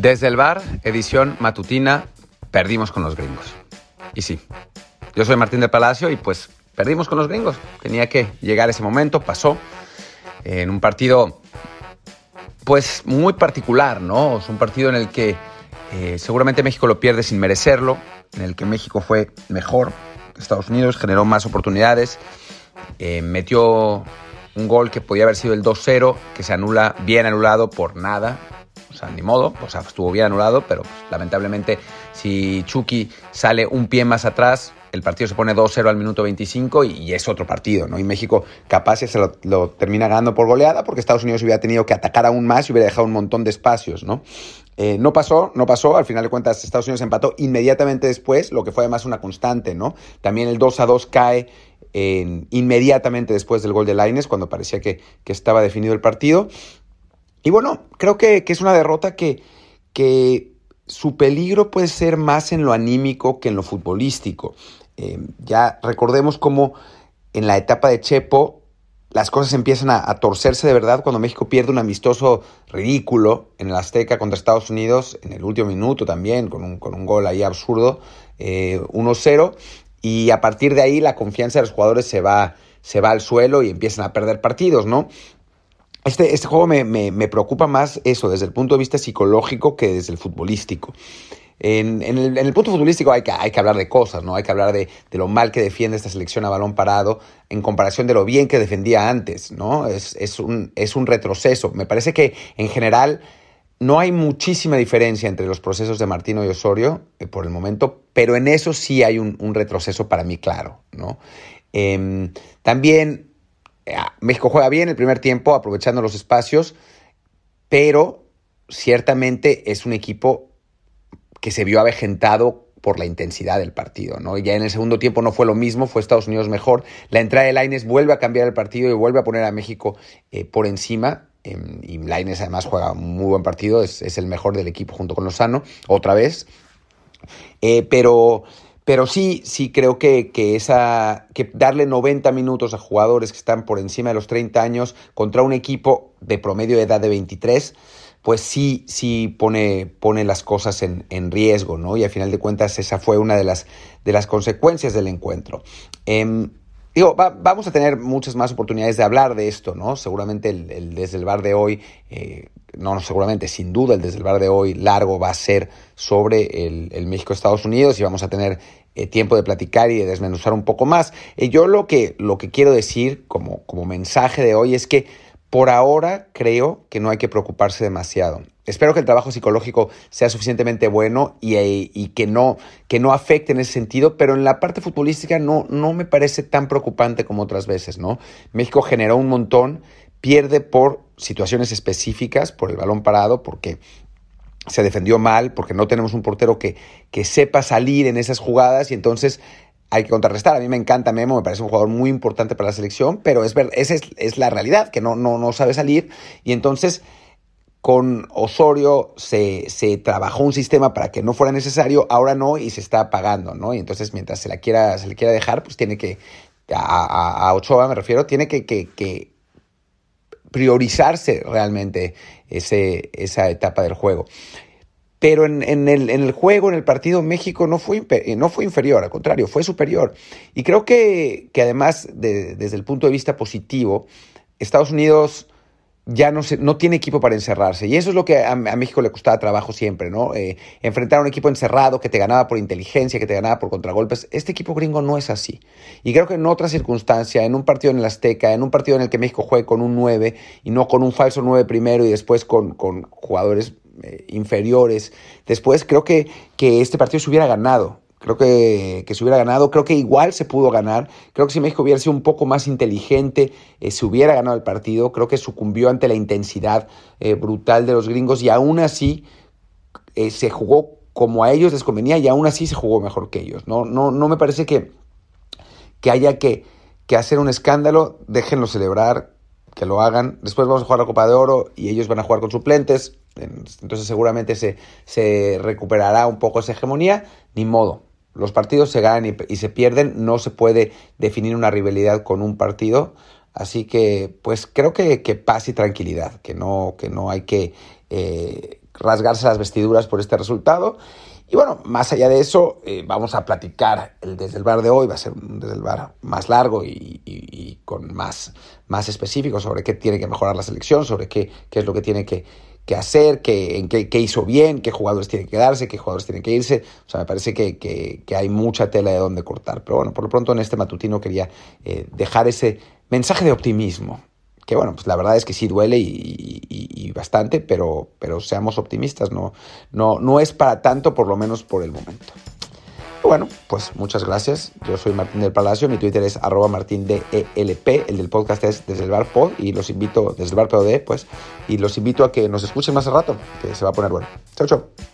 Desde el bar, edición matutina, perdimos con los gringos. Y sí, yo soy Martín del Palacio y pues perdimos con los gringos. Tenía que llegar ese momento, pasó. En un partido, pues muy particular, ¿no? Es un partido en el que eh, seguramente México lo pierde sin merecerlo, en el que México fue mejor. Estados Unidos generó más oportunidades, eh, metió un gol que podía haber sido el 2-0, que se anula bien anulado por nada, sea, ni modo, o sea, estuvo bien anulado, pero lamentablemente si Chucky sale un pie más atrás, el partido se pone 2-0 al minuto 25 y, es otro partido, ¿no? Y México capaz se lo, termina ganando por goleada porque Estados Unidos hubiera tenido que atacar aún más y hubiera dejado un montón de espacios, ¿no? Eh, no pasó, no pasó, al final de cuentas Estados Unidos empató inmediatamente después, lo que fue además una constante, ¿no? También el 2-2 cae inmediatamente después del gol de Laines, cuando parecía que, que estaba definido el partido. Y bueno, creo que, es una derrota que, que, su peligro puede ser más en lo anímico que en lo futbolístico. Eh, ya recordemos cómo en la etapa de Chepo las cosas empiezan a, torcerse de verdad cuando México pierde un amistoso ridículo en el Azteca contra Estados Unidos en el último minuto también, con un, con un gol ahí absurdo, 1-0. Eh, y a partir de ahí la confianza de los jugadores se va, se va al suelo y empiezan a perder partidos, ¿no? Este, este juego me, preocupa más eso desde el punto de vista psicológico que desde el futbolístico. En, el, punto futbolístico hay que, hay que hablar de cosas, ¿no? Hay que hablar de, lo mal que defiende esta selección a balón parado en comparación de lo bien que defendía antes, ¿no? Es, es, un, es un retroceso. Me parece que en general no hay muchísima diferencia entre los procesos de Martino y Osorio eh, por el momento, pero en eso sí hay un, retroceso para mí claro, ¿no? Em, también México juega bien el primer tiempo, aprovechando los espacios, pero ciertamente es un equipo que se vio avejentado por la intensidad del partido, ¿no? Ya en el segundo tiempo no fue lo mismo, fue Estados Unidos mejor. La entrada de Laines vuelve a cambiar el partido y vuelve a poner a México eh, por encima. Em, y Laines además juega un muy buen partido, es, es, el mejor del equipo junto con Lozano, otra vez. Eh, pero pero sí, sí creo que, esa, que darle 90 minutos a jugadores que están por encima de los 30 años contra un equipo de promedio de edad de 23, pues sí, sí pone, pone las cosas en, riesgo, ¿no? Y al final de cuentas esa fue una de las, de las consecuencias del encuentro. Em, Digo, vamos a tener muchas más oportunidades de hablar de esto, ¿no? Seguramente el, desde el bar de hoy, eh, no, no, seguramente, sin duda el desde el bar de hoy largo va a ser sobre el, México-Estados Unidos y vamos a tener eh, tiempo de platicar y de desmenuzar un poco más. Eh, yo lo que, lo que quiero decir como, como mensaje de hoy es que por ahora creo que no hay que preocuparse demasiado. Espero que el trabajo psicológico sea suficientemente bueno y, que, no, que no afecte en ese sentido, pero en la parte futbolística no, no me parece tan preocupante como otras veces, ¿no? México generó un montón, pierde por situaciones específicas, por el balón parado, porque se defendió mal, porque no tenemos un portero que, que sepa salir en esas jugadas y entonces hay que contrarrestar. A mí me encanta Memo, me parece un jugador muy importante para la selección, pero es ver, esa es, la realidad, que no, no, no sabe salir. Y entonces con Osorio se, se, trabajó un sistema para que no fuera necesario, ahora no, y se está pagando, ¿no? Y entonces mientras se la quiera, se le quiera dejar, pues tiene que, a, a, Ochoa me refiero, tiene que, que, priorizarse realmente ese, esa etapa del juego. Pero en, el, en, el, juego, en el partido, México no fue, no fue inferior, al contrario, fue superior. Y creo que, que además, desde el punto de vista positivo, Estados Unidos ya no, se, no tiene equipo para encerrarse. Y eso es lo que a, México le costaba trabajo siempre, ¿no? Eh, enfrentar a un equipo encerrado que te ganaba por inteligencia, que te ganaba por contragolpes. Este equipo gringo no es así. Y creo que en otra circunstancia, en un partido en el Azteca, en un partido en el que México juegue con un 9 y no con un falso 9 primero y después con, con jugadores eh, inferiores. Después creo que, que este partido se hubiera ganado. Creo que, que, se hubiera ganado, creo que igual se pudo ganar. Creo que si México hubiera sido un poco más inteligente, eh, se hubiera ganado el partido. Creo que sucumbió ante la intensidad eh, brutal de los gringos y aún así se jugó como a ellos les convenía y aún así se jugó mejor que ellos. No, no, no me parece que, que haya que, que hacer un escándalo, déjenlo celebrar, que lo hagan. Después vamos a jugar la Copa de Oro y ellos van a jugar con suplentes. Entonces seguramente se, se recuperará un poco esa hegemonía. Ni modo. Los partidos se ganan y, se pierden. No se puede definir una rivalidad con un partido. Así que, pues creo que, que paz y tranquilidad, que no, que no hay que eh, rasgarse las vestiduras por este resultado. Y bueno, más allá de eso, eh, vamos a platicar el desde el bar de hoy, va a ser un desde el bar más largo y, con más, más específico sobre qué tiene que mejorar la selección, sobre qué, qué es lo que tiene que, hacer, qué, en qué, hizo bien, qué jugadores tienen que quedarse, qué jugadores tienen que irse. O sea, me parece que, que, hay mucha tela de dónde cortar. Pero bueno, por lo pronto en este matutino quería eh, dejar ese mensaje de optimismo que bueno, pues la verdad es que sí duele y, bastante, pero, pero seamos optimistas, no, no, no es para tanto, por lo menos por el momento. Bueno, pues muchas gracias. Yo soy Martín del Palacio, mi Twitter es arroba martindelp, el del podcast es desde el bar pod y los invito, desde el bar POD, pues, y los invito a que nos escuchen más al rato, que se va a poner bueno. Chao, chao.